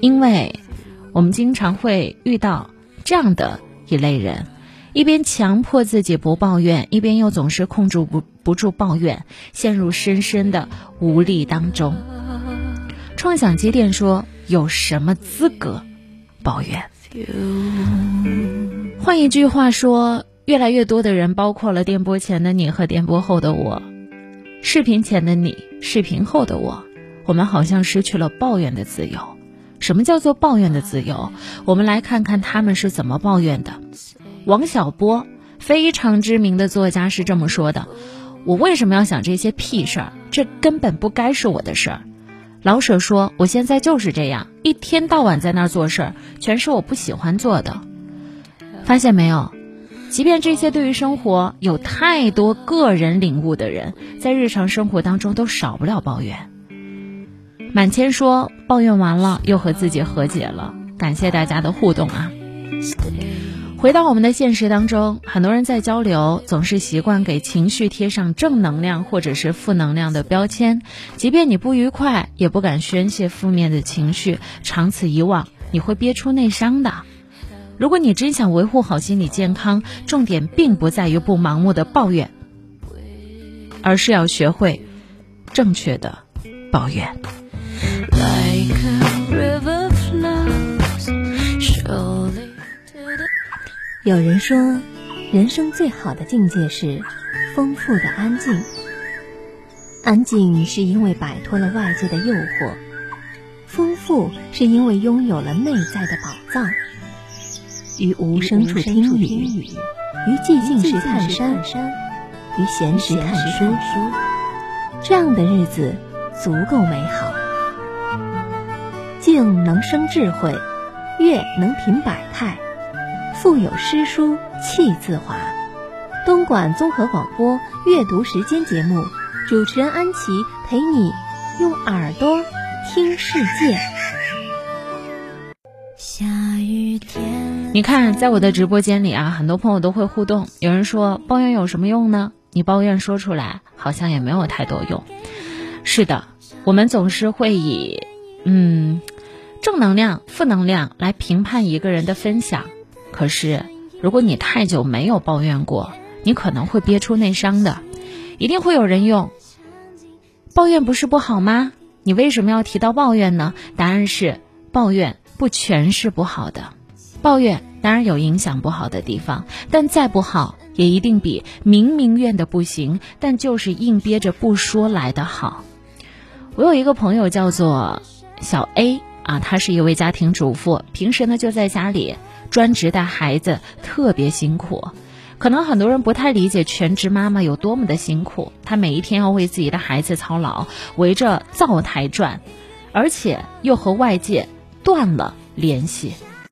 因为我们经常会遇到这样的一类人，一边强迫自己不抱怨，一边又总是控制不不住抱怨，陷入深深的无力当中。创想机电说：“有什么资格抱怨？”换一句话说，越来越多的人，包括了电波前的你和电波后的我，视频前的你，视频后的我，我们好像失去了抱怨的自由。什么叫做抱怨的自由？我们来看看他们是怎么抱怨的。王小波，非常知名的作家是这么说的：“我为什么要想这些屁事儿？这根本不该是我的事儿。”老舍说：“我现在就是这样，一天到晚在那儿做事儿，全是我不喜欢做的。发现没有？即便这些对于生活有太多个人领悟的人，在日常生活当中都少不了抱怨。”满谦说：“抱怨完了，又和自己和解了。”感谢大家的互动啊！回到我们的现实当中，很多人在交流，总是习惯给情绪贴上正能量或者是负能量的标签。即便你不愉快，也不敢宣泄负面的情绪，长此以往，你会憋出内伤的。如果你真想维护好心理健康，重点并不在于不盲目的抱怨，而是要学会正确的抱怨。有人说，人生最好的境界是丰富的安静。安静是因为摆脱了外界的诱惑，丰富是因为拥有了内在的宝藏。于无声处听雨，于寂静时看山，于闲时看书，这样的日子足够美好。静能生智慧，乐能品百态。腹有诗书气自华。东莞综合广播阅读时间节目，主持人安琪陪你用耳朵听世界。下雨天，你看，在我的直播间里啊，很多朋友都会互动。有人说抱怨有什么用呢？你抱怨说出来，好像也没有太多用。是的，我们总是会以嗯正能量、负能量来评判一个人的分享。可是，如果你太久没有抱怨过，你可能会憋出内伤的。一定会有人用抱怨不是不好吗？你为什么要提到抱怨呢？答案是，抱怨不全是不好的。抱怨当然有影响不好的地方，但再不好，也一定比明明怨的不行，但就是硬憋着不说来的好。我有一个朋友叫做小 A 啊，她是一位家庭主妇，平时呢就在家里。专职带孩子特别辛苦，可能很多人不太理解全职妈妈有多么的辛苦。她每一天要为自己的孩子操劳，围着灶台转，而且又和外界断了联系。